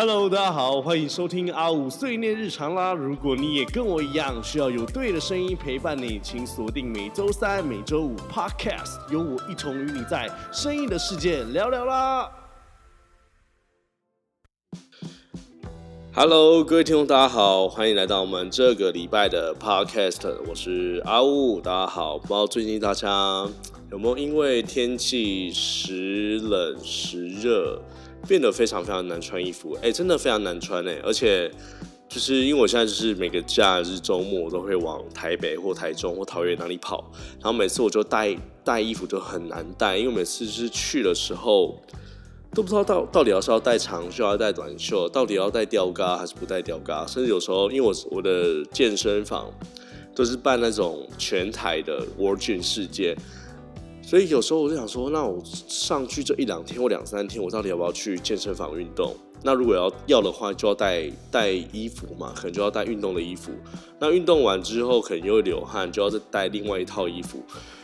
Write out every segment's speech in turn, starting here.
Hello，大家好，欢迎收听阿五碎念日常啦。如果你也跟我一样需要有对的声音陪伴你，请锁定每周三、每周五 Podcast，有我一同与你在声音的世界聊聊啦。Hello，各位听众，大家好，欢迎来到我们这个礼拜的 Podcast，我是阿五，大家好。不知道最近大家有没有因为天气时冷时热？变得非常非常难穿衣服，哎，真的非常难穿哎，而且就是因为我现在就是每个假日周末我都会往台北或台中或桃园哪里跑，然后每次我就带带衣服就很难带，因为每次是去的时候都不知道到到底要是要带长袖，要带短袖，到底要带吊嘎还是不带吊嘎，甚至有时候因为我我的健身房都是办那种全台的 World Gym 世界。所以有时候我就想说，那我上去这一两天或两三天，我到底要不要去健身房运动？那如果要要的话，就要带带衣服嘛，可能就要带运动的衣服。那运动完之后，可能又会流汗，就要再带另外一套衣服。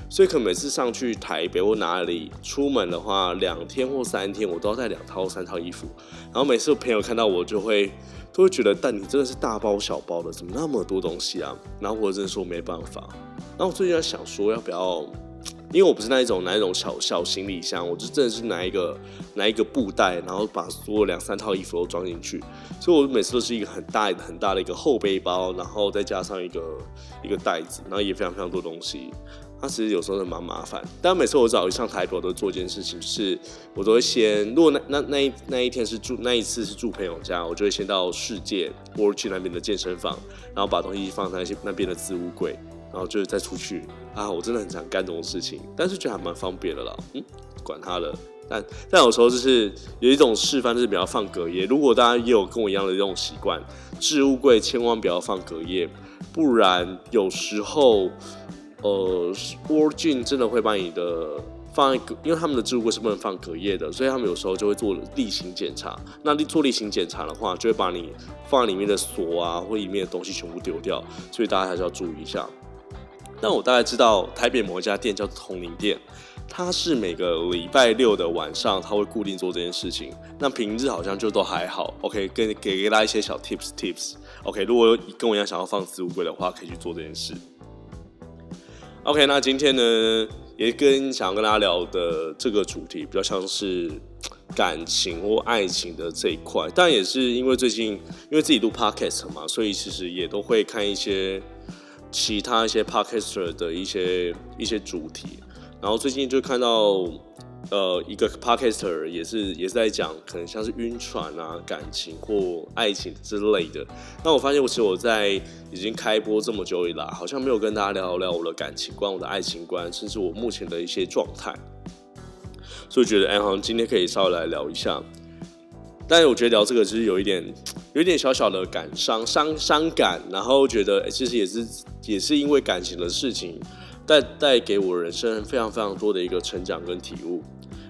所以可能每次上去台北或哪里出门的话，两天或三天，我都要带两套三套衣服。然后每次朋友看到我，就会都会觉得，但你真的是大包小包的，怎么那么多东西啊？然后我真的说没办法。那我最近在想说，要不要？因为我不是那一种拿一种小小行李箱，我就真的是拿一个拿一个布袋，然后把所有两三套衣服都装进去，所以我每次都是一个很大很大的一个后背包，然后再加上一个一个袋子，然后也非常非常多东西。它其实有时候是蛮麻烦，但每次我找一上台，我都做一件事情，是我都会先，如果那那那一那一天是住那一次是住朋友家，我就会先到世界 World 去那边的健身房，然后把东西放在那些那边的置物柜。然后就是再出去啊，我真的很想干这种事情，但是觉得还蛮方便的啦。嗯，管他了。但但有时候就是有一种示范，就是不要放隔夜。如果大家也有跟我一样的这种习惯，置物柜千万不要放隔夜，不然有时候呃 w o r g i n 真的会把你的放一个，因为他们的置物柜是不能放隔夜的，所以他们有时候就会做例行检查。那做例行检查的话，就会把你放里面的锁啊或里面的东西全部丢掉，所以大家还是要注意一下。但我大概知道台北某一家店叫同林店，它是每个礼拜六的晚上，它会固定做这件事情。那平日好像就都还好。OK，跟给给大家一些小 tips tips。OK，如果跟我一样想要放置物柜的话，可以去做这件事。OK，那今天呢，也跟想要跟大家聊的这个主题比较像是感情或爱情的这一块，但也是因为最近因为自己录 podcast 嘛，所以其实也都会看一些。其他一些 podcaster 的一些一些主题，然后最近就看到，呃，一个 podcaster 也是也是在讲，可能像是晕船啊、感情或爱情之类的。那我发现，我其实我在已经开播这么久以来，好像没有跟大家聊聊我的感情观、我的爱情观，甚至我目前的一些状态。所以觉得，哎，好像今天可以稍微来聊一下。但是我觉得聊这个其实有一点，有一点小小的感伤、伤伤感，然后觉得其实也是也是因为感情的事情，带带给我人生非常非常多的一个成长跟体悟。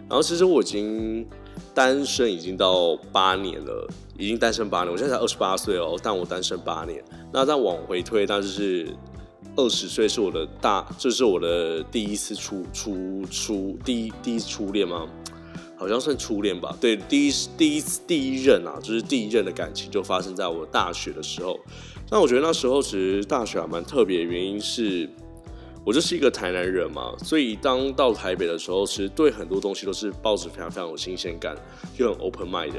然后其实我已经单身已经到八年了，已经单身八年，我现在才二十八岁哦，但我单身八年。那再往回推，那就是二十岁是我的大，这是我的第一次初初初第一第一次初恋吗？好像算初恋吧，对，第一第一第一任啊，就是第一任的感情就发生在我大学的时候。那我觉得那时候其实大学还蛮特别，原因是我就是一个台南人嘛，所以当到台北的时候，其实对很多东西都是抱着非常非常有新鲜感，又很 open mind。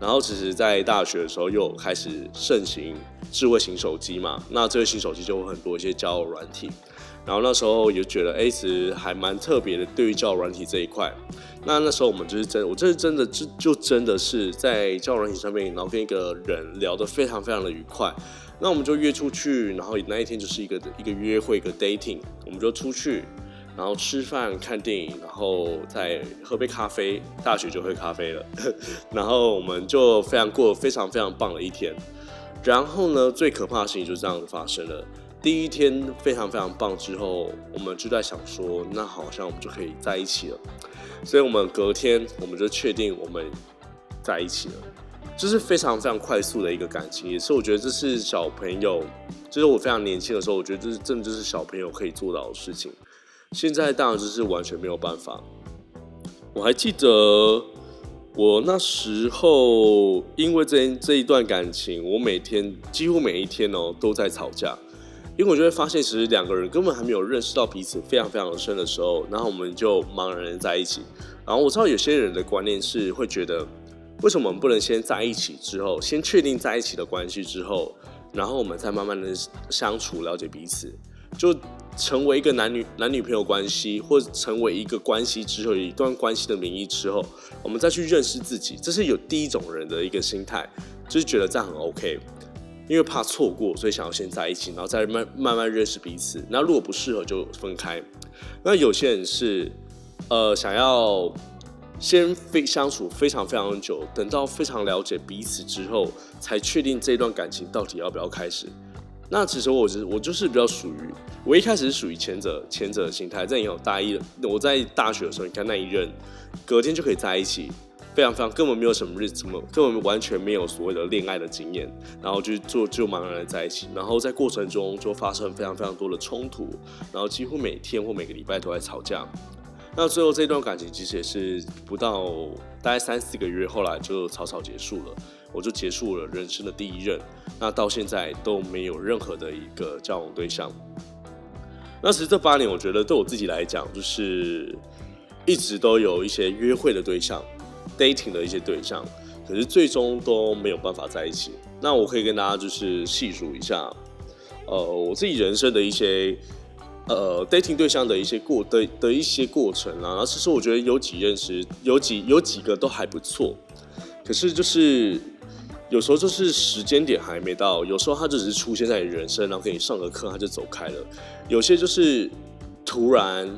然后其实，在大学的时候又开始盛行智慧型手机嘛，那智慧型手机就会很多一些交友软体。然后那时候也觉得，哎，其实还蛮特别的，对于交友软体这一块。那那时候我们就是真，我这是真的，就就真的是在交友软体上面，然后跟一个人聊得非常非常的愉快。那我们就约出去，然后那一天就是一个一个约会，一个 dating，我们就出去，然后吃饭、看电影，然后再喝杯咖啡。大学就喝咖啡了，然后我们就非常过非常非常棒的一天。然后呢，最可怕的事情就这样子发生了。第一天非常非常棒之后，我们就在想说，那好像我们就可以在一起了。所以，我们隔天我们就确定我们在一起了，这是非常非常快速的一个感情，也是我觉得这是小朋友，就是我非常年轻的时候，我觉得这是真的就是小朋友可以做到的事情。现在当然就是完全没有办法。我还记得我那时候因为这这一段感情，我每天几乎每一天哦都在吵架，因为我就会发现，其实两个人根本还没有认识到彼此非常非常的深的时候，然后我们就茫然在一起。然后我知道有些人的观念是会觉得，为什么我们不能先在一起之后，先确定在一起的关系之后，然后我们再慢慢的相处，了解彼此，就。成为一个男女男女朋友关系，或成为一个关系之后，一段关系的名义之后，我们再去认识自己，这是有第一种人的一个心态，就是觉得这样很 OK，因为怕错过，所以想要先在一起，然后再慢慢慢认识彼此。那如果不适合就分开。那有些人是呃想要先非相处非常非常久，等到非常了解彼此之后，才确定这段感情到底要不要开始。那其实我是我就是比较属于，我一开始是属于前者前者的心态，在有大一，我在大学的时候，你看那一任，隔天就可以在一起，非常非常根本没有什么日子么，根本完全没有所谓的恋爱的经验，然后就做就茫然的在一起，然后在过程中就发生非常非常多的冲突，然后几乎每天或每个礼拜都在吵架，那最后这段感情其实也是不到大概三四个月，后来就草草结束了。我就结束了人生的第一任，那到现在都没有任何的一个交往对象。那其实这八年，我觉得对我自己来讲，就是一直都有一些约会的对象，dating 的一些对象，可是最终都没有办法在一起。那我可以跟大家就是细数一下，呃，我自己人生的一些呃 dating 对象的一些过的的一些过程啊。然后其实我觉得有几认识有几有几个都还不错，可是就是。有时候就是时间点还没到，有时候他就只是出现在你人生，然后给你上个课，他就走开了。有些就是突然，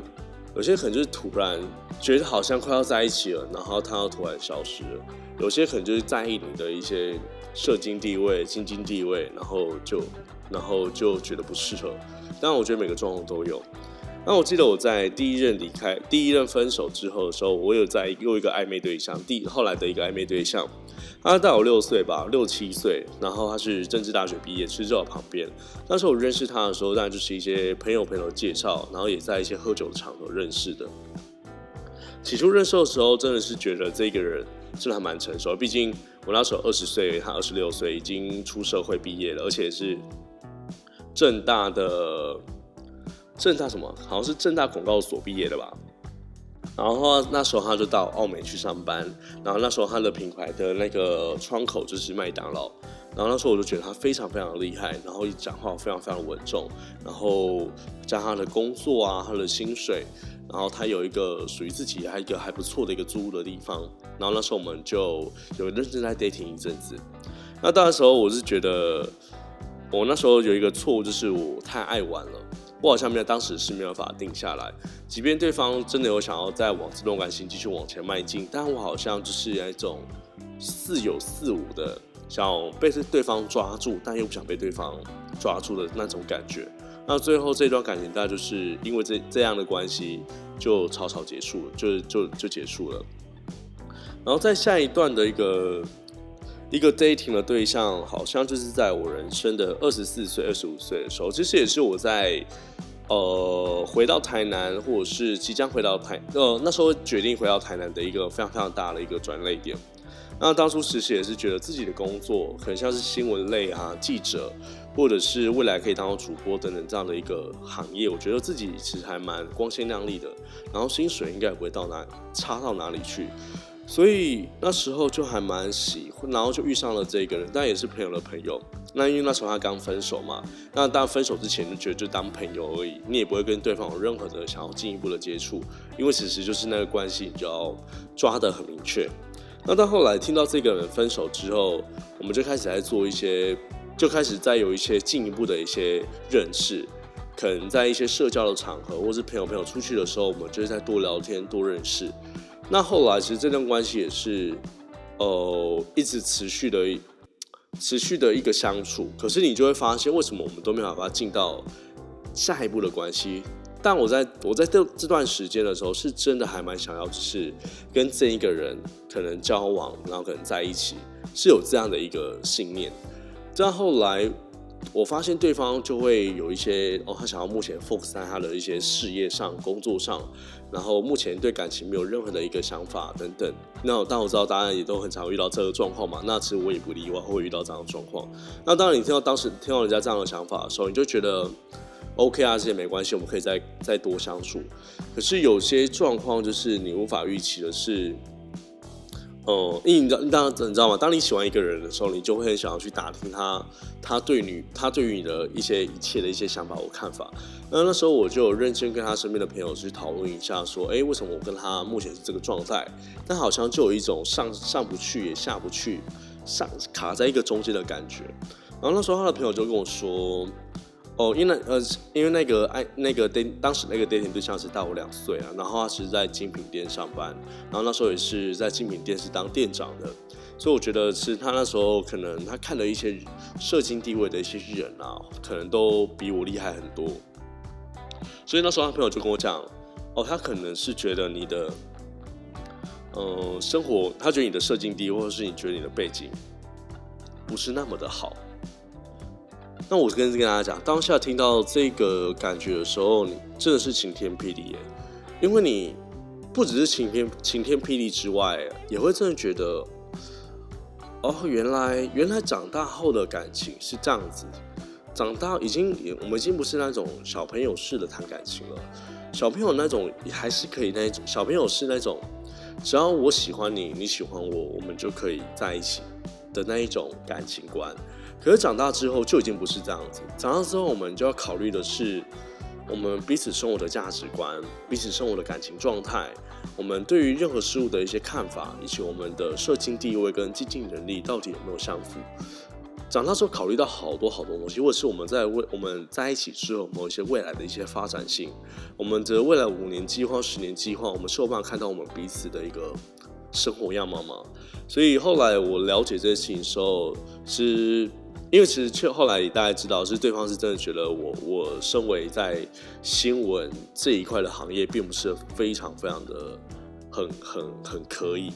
有些可能就是突然觉得好像快要在一起了，然后他又突然消失了。有些可能就是在意你的一些社经地位、经济地位，然后就然后就觉得不适合。当然，我觉得每个状况都有。那我记得我在第一任离开、第一任分手之后的时候，我有在又一个暧昧对象，第后来的一个暧昧对象。他大我六岁吧，六七岁，然后他是政治大学毕业，其实就在旁边。当时我认识他的时候，当然就是一些朋友朋友介绍，然后也在一些喝酒的场合认识的。起初认识的时候，真的是觉得这个人真的还蛮成熟，毕竟我那时候二十岁，他二十六岁，已经出社会毕业了，而且是正大的正大什么，好像是正大广告所毕业的吧。然后那时候他就到澳美去上班，然后那时候他的品牌的那个窗口就是麦当劳，然后那时候我就觉得他非常非常厉害，然后一讲话非常非常稳重，然后加他的工作啊，他的薪水，然后他有一个属于自己还一个还不错的一个租屋的地方，然后那时候我们就有认真在 dating 一阵子，那那时候我是觉得我那时候有一个错误就是我太爱玩了。我好像没有，当时是没有办法定下来。即便对方真的有想要再往这段感情继续往前迈进，但我好像就是那种似有似无的，想要被对方抓住，但又不想被对方抓住的那种感觉。那最后这段感情，大概就是因为这这样的关系，就草草结束了，就就就结束了。然后在下一段的一个。一个 dating 的对象，好像就是在我人生的二十四岁、二十五岁的时候，其实也是我在呃回到台南，或者是即将回到台呃那时候决定回到台南的一个非常非常大的一个转捩点。那当初其实也是觉得自己的工作很像是新闻类啊记者，或者是未来可以当主播等等这样的一个行业，我觉得自己其实还蛮光鲜亮丽的，然后薪水应该也不会到哪差到哪里去。所以那时候就还蛮喜欢，然后就遇上了这个人，但也是朋友的朋友。那因为那时候他刚分手嘛，那当分手之前就觉得就当朋友而已，你也不会跟对方有任何的想要进一步的接触，因为其实就是那个关系你就要抓得很明确。那到后来听到这个人分手之后，我们就开始在做一些，就开始在有一些进一步的一些认识，可能在一些社交的场合，或是朋友朋友出去的时候，我们就是在多聊天、多认识。那后来，其实这段关系也是，呃，一直持续的、持续的一个相处。可是你就会发现，为什么我们都没有办法进到下一步的关系？但我在我在这这段时间的时候，是真的还蛮想要，就是跟这一个人可能交往，然后可能在一起，是有这样的一个信念。但后来，我发现对方就会有一些哦，他想要目前 focus 在他的一些事业上、工作上，然后目前对感情没有任何的一个想法等等。那但我知道大家也都很常遇到这个状况嘛，那其实我也不例外会遇到这样的状况。那当然，你听到当时听到人家这样的想法的时候，你就觉得 OK 啊，这些没关系，我们可以再再多相处。可是有些状况就是你无法预期的是。哦，因为你知道，你知道吗？当你喜欢一个人的时候，你就会很想要去打听他，他对你，他对于你的一些一切的一些想法或看法。那那时候我就认真跟他身边的朋友去讨论一下，说，哎，为什么我跟他目前是这个状态？但好像就有一种上上不去也下不去，上卡在一个中间的感觉。然后那时候他的朋友就跟我说。哦，因为呃，因为那个爱那个 d 当时那个 dating 对象是大我两岁啊，然后他是在精品店上班，然后那时候也是在精品店是当店长的，所以我觉得是他那时候可能他看了一些社经地位的一些人啊，可能都比我厉害很多，所以那时候他朋友就跟我讲，哦，他可能是觉得你的，嗯，生活，他觉得你的社经地位，或者是你觉得你的背景不是那么的好。那我跟跟大家讲，当下听到这个感觉的时候，你真的是晴天霹雳耶！因为你不只是晴天晴天霹雳之外，也会真的觉得，哦，原来原来长大后的感情是这样子。长大已经，我们已经不是那种小朋友式的谈感情了。小朋友那种还是可以那一种，小朋友是那种，只要我喜欢你，你喜欢我，我们就可以在一起的那一种感情观。可是长大之后就已经不是这样子。长大之后，我们就要考虑的是，我们彼此生活的价值观、彼此生活的感情状态，我们对于任何事物的一些看法，以及我们的社经地位跟经济能力到底有没有相符。长大之后考虑到好多好多东西，或者是我们在未我们在一起之后，某一些未来的一些发展性，我们的未来五年计划、十年计划，我们是有办法看到我们彼此的一个生活样貌吗？所以后来我了解这些事情的时候，是。因为其实却后来大家知道，是对方是真的觉得我我身为在新闻这一块的行业，并不是非常非常的很很很可以，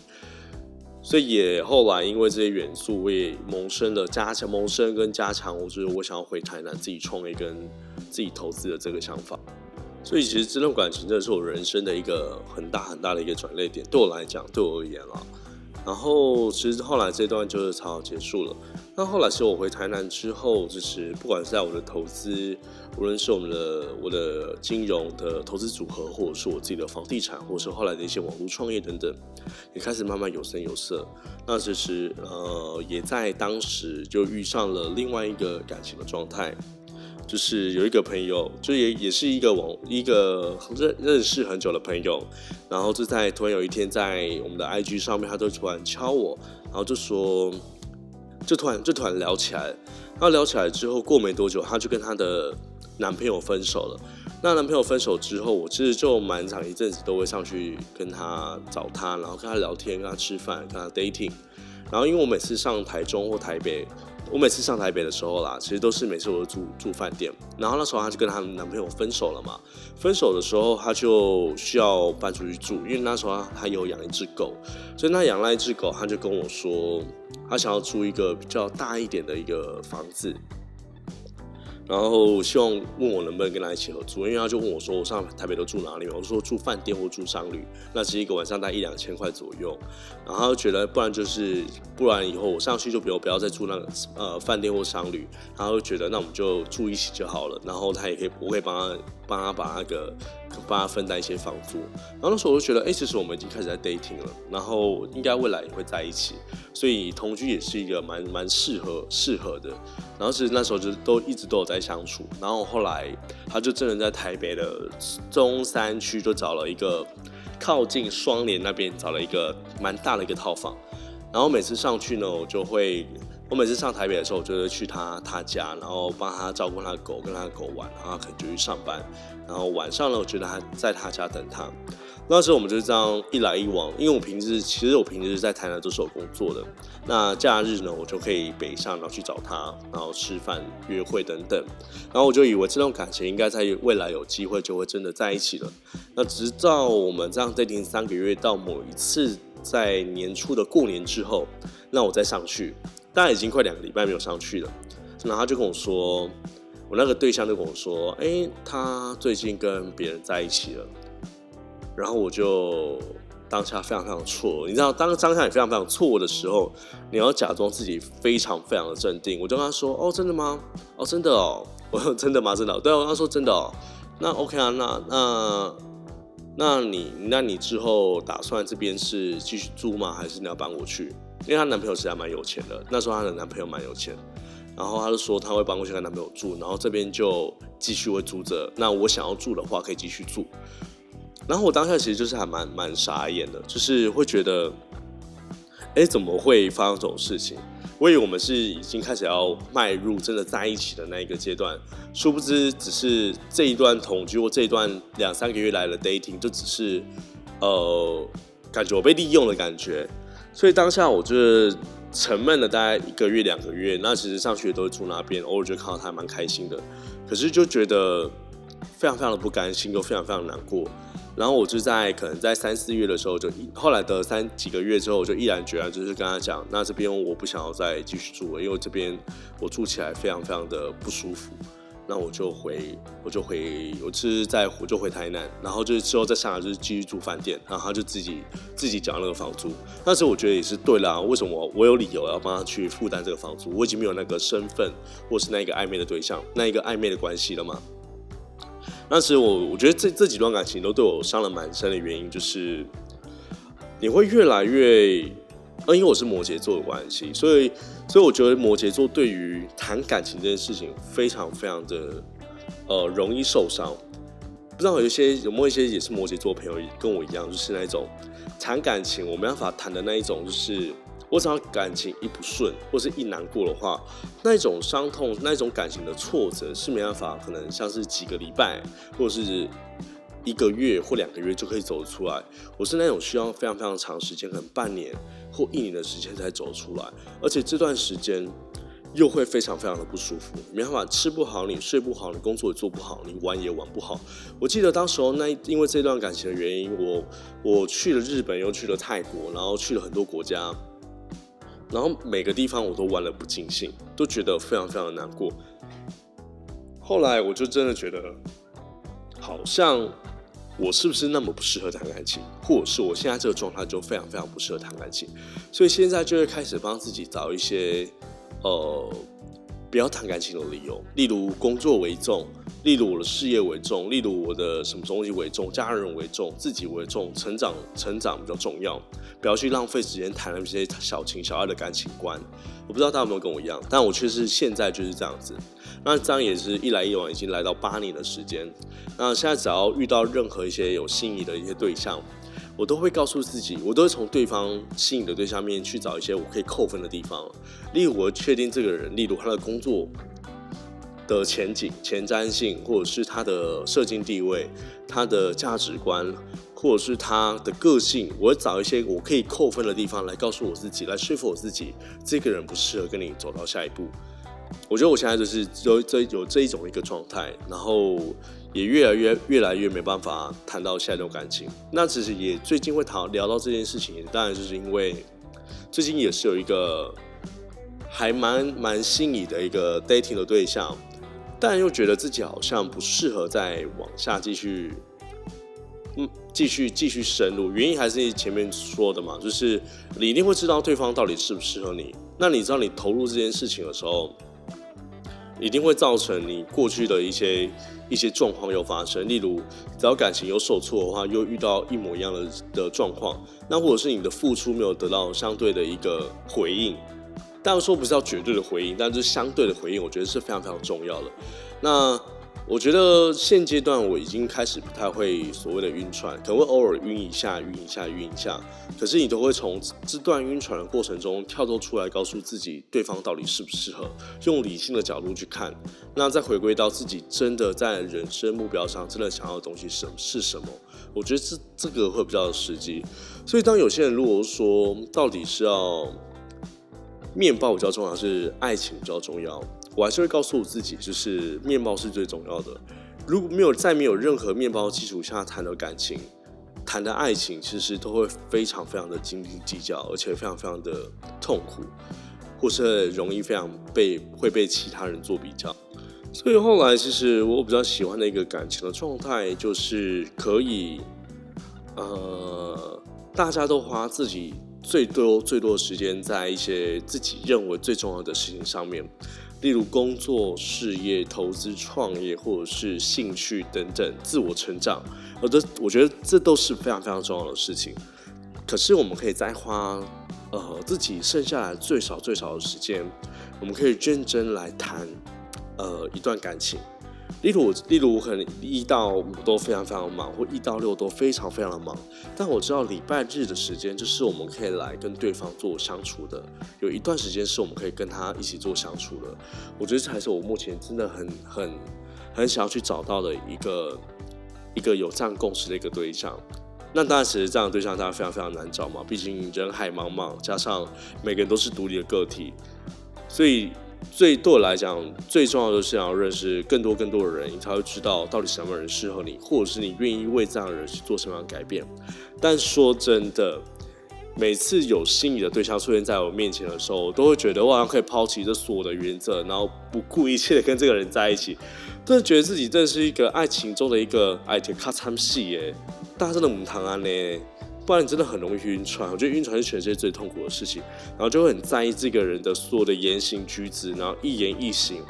所以也后来因为这些元素，我也萌生了加强萌生跟加强，我觉得我想要回台南自己创业跟自己投资的这个想法。所以其实这段感情真的是我人生的一个很大很大的一个转捩点，对我来讲，对我而言啊。然后其实后来这段就是草草结束了。那后来是我回台南之后，就是不管是在我的投资，无论是我们的我的金融的投资组合，或者是我自己的房地产，或者是后来的一些网络创业等等，也开始慢慢有声有色。那其实呃，也在当时就遇上了另外一个感情的状态，就是有一个朋友，就也也是一个网一个认认识很久的朋友，然后就在突然有一天在我们的 IG 上面，他就突然敲我，然后就说。就突然就突然聊起来，然后聊起来之后，过没多久，她就跟她的男朋友分手了。那男朋友分手之后，我其实就蛮长一阵子都会上去跟她找她，然后跟她聊天，跟她吃饭，跟她 dating。然后因为我每次上台中或台北。我每次上台北的时候啦，其实都是每次我都住住饭店。然后那时候她就跟她男朋友分手了嘛。分手的时候，她就需要搬出去住，因为那时候她有养一只狗，所以她养了一只狗，她就跟我说，她想要租一个比较大一点的一个房子。然后希望问我能不能跟他一起合租，因为他就问我说：“我上台北都住哪里嘛？”我说：“住饭店或住商旅，那是一个晚上大概一两千块左右。”然后他就觉得，不然就是不然以后我上去就不要不要再住那个呃饭店或商旅，然后就觉得那我们就住一起就好了。然后他也可以我会帮他帮他把那个帮他分担一些房租。然后那时候我就觉得，哎，其实我们已经开始在 dating 了，然后应该未来也会在一起，所以同居也是一个蛮蛮适合适合的。然后其实那时候就都一直都有在相处，然后后来他就真的在台北的中山区就找了一个靠近双连那边找了一个蛮大的一个套房，然后每次上去呢，我就会我每次上台北的时候，我就会去他他家，然后帮他照顾他的狗，跟他的狗玩，然后可能就去上班，然后晚上呢，我觉得他在他家等他。那时候我们就这样一来一往，因为我平时其实我平时在台南都是有工作的，那假日呢我就可以北上，然后去找他，然后吃饭、约会等等，然后我就以为这段感情应该在未来有机会就会真的在一起了。那直到我们这样在订三个月，到某一次在年初的过年之后，那我再上去，大概已经快两个礼拜没有上去了。然后他就跟我说，我那个对象就跟我说，哎，他最近跟别人在一起了。然后我就当下非常非常错，你知道，当当下你非常非常错的时候，你要假装自己非常非常的镇定。我就跟他说，哦，真的吗？哦，真的哦。我 说真的吗？真的？对啊，他说真的哦。那 OK 啊，那那那你那你之后打算这边是继续租吗？还是你要搬过去？因为她男朋友实在蛮有钱的，那时候她的男朋友蛮有钱，然后她就说她会搬过去跟男朋友住，然后这边就继续会租着。那我想要住的话，可以继续住。然后我当下其实就是还蛮蛮傻眼的，就是会觉得，哎，怎么会发生这种事情？我以为我们是已经开始要迈入真的在一起的那一个阶段，殊不知只是这一段同居或这一段两三个月来的 dating，就只是呃，感觉我被利用的感觉。所以当下我就是沉闷了大概一个月两个月。那其实上学都会住那边，偶尔就看到他蛮开心的，可是就觉得非常非常的不甘心，又非常非常难过。然后我就在可能在三四月的时候，就后来的三几个月之后，我就毅然决然就是跟他讲，那这边我不想要再继续住了，因为这边我住起来非常非常的不舒服。那我就回，我就回，我是在我就回台南，然后就是之后在上海就是继续住饭店，然后他就自己自己缴那个房租。那时我觉得也是对啦，为什么我有理由要帮他去负担这个房租？我已经没有那个身份或是那一个暧昧的对象，那一个暧昧的关系了吗？那时我我觉得这这几段感情都对我伤了蛮深的原因，就是你会越来越，呃，因为我是摩羯座的关系，所以所以我觉得摩羯座对于谈感情这件事情非常非常的呃容易受伤。不知道有一些有没有一些也是摩羯座朋友跟我一样，就是那种谈感情我没办法谈的那一种，就是。我只要感情一不顺，或是一难过的话，那种伤痛、那种感情的挫折是没办法，可能像是几个礼拜，或者是一个月或两个月就可以走出来。我是那种需要非常非常长时间，可能半年或一年的时间才走出来，而且这段时间又会非常非常的不舒服，没办法吃不好，你睡不好，你工作也做不好，你玩也玩不好。我记得当时候那因为这段感情的原因，我我去了日本，又去了泰国，然后去了很多国家。然后每个地方我都玩的不尽兴，都觉得非常非常的难过。后来我就真的觉得，好像我是不是那么不适合谈感情，或者是我现在这个状态就非常非常不适合谈感情，所以现在就会开始帮自己找一些呃不要谈感情的理由，例如工作为重。例如我的事业为重，例如我的什么东西为重，家人为重，自己为重，成长成长比较重要，不要去浪费时间谈那些小情小爱的感情观。我不知道大家有没有跟我一样，但我确实现在就是这样子。那这样也是一来一往，已经来到八年的时间。那现在只要遇到任何一些有心仪的一些对象，我都会告诉自己，我都会从对方心仪的对象面去找一些我可以扣分的地方。例如我确定这个人，例如他的工作。的前景、前瞻性，或者是他的社经地位、他的价值观，或者是他的个性，我会找一些我可以扣分的地方来告诉我自己，来说服我自己，这个人不适合跟你走到下一步。我觉得我现在就是有这有这一种一个状态，然后也越来越越来越没办法谈到下一段感情。那其实也最近会谈聊到这件事情，当然就是因为最近也是有一个还蛮蛮心仪的一个 dating 的对象。但又觉得自己好像不适合再往下继续，嗯，继续继续深入。原因还是前面说的嘛，就是你一定会知道对方到底适不适合你。那你知道你投入这件事情的时候，一定会造成你过去的一些一些状况又发生。例如，只要感情有受挫的话，又遇到一模一样的的状况，那或者是你的付出没有得到相对的一个回应。当然说不是要绝对的回应，但是相对的回应，我觉得是非常非常重要的。那我觉得现阶段我已经开始不太会所谓的晕船，可能会偶尔晕一下、晕一下、晕一下。可是你都会从这段晕船的过程中跳脱出来，告诉自己对方到底适不适合，用理性的角度去看。那再回归到自己真的在人生目标上真的想要的东西什是什么？我觉得这这个会比较实际。所以当有些人如果说到底是要。面包比较重要，是爱情比较重要。我还是会告诉我自己，就是面包是最重要的。如果没有在没有任何面包基础下谈的感情、谈的爱情，其实都会非常非常的斤斤计较，而且非常非常的痛苦。或是容易非常被会被其他人做比较。所以后来，其实我比较喜欢的一个感情的状态，就是可以，呃，大家都花自己最多最多的时间在一些自己认为最重要的事情上面，例如工作、事业、投资、创业，或者是兴趣等等，自我成长。我的我觉得这都是非常非常重要的事情。可是我们可以再花，呃，自己剩下来最少最少的时间，我们可以认真来谈。呃，一段感情，例如，例如，我可能一到五都非常非常忙，或一到六都非常非常的忙。但我知道礼拜日的时间，就是我们可以来跟对方做相处的，有一段时间是我们可以跟他一起做相处的。我觉得这才是我目前真的很很很想要去找到的一个一个有这样共识的一个对象。那当然，其实这样的对象大家非常非常难找嘛，毕竟人海茫茫，加上每个人都是独立的个体，所以。最对我来讲，最重要的是想要认识更多更多的人，你才会知道到底什么人适合你，或者是你愿意为这样的人去做什么样的改变。但说真的，每次有心仪的对象出现在我面前的时候，我都会觉得我好像可以抛弃这所有的原则，然后不顾一切的跟这个人在一起，真的觉得自己真的是一个爱情中的一个爱情卡参戏耶，大家真的唔谈安呢。不然你真的很容易晕船，我觉得晕船是全世界最痛苦的事情，然后就会很在意这个人的所有的言行举止，然后一言一行，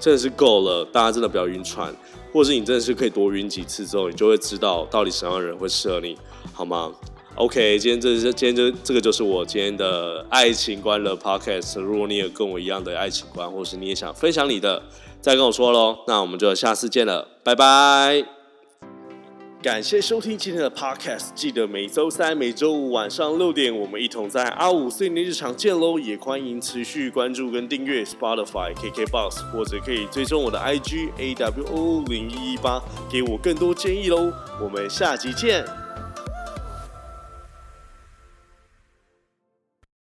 真的是够了，大家真的不要晕船，或者是你真的是可以多晕几次之后，你就会知道到底什么样的人会适合你，好吗？OK，今天这是今天这这个就是我今天的爱情观的 Podcast，如果你有跟我一样的爱情观，或是你也想分享你的，再跟我说喽，那我们就下次见了，拜拜。感谢收听今天的 Podcast，记得每周三、每周五晚上六点，我们一同在阿五碎念日常见喽！也欢迎持续关注跟订阅 Spotify、KKBox，或者可以追踪我的 IG AWO 零一一八，给我更多建议喽！我们下集见。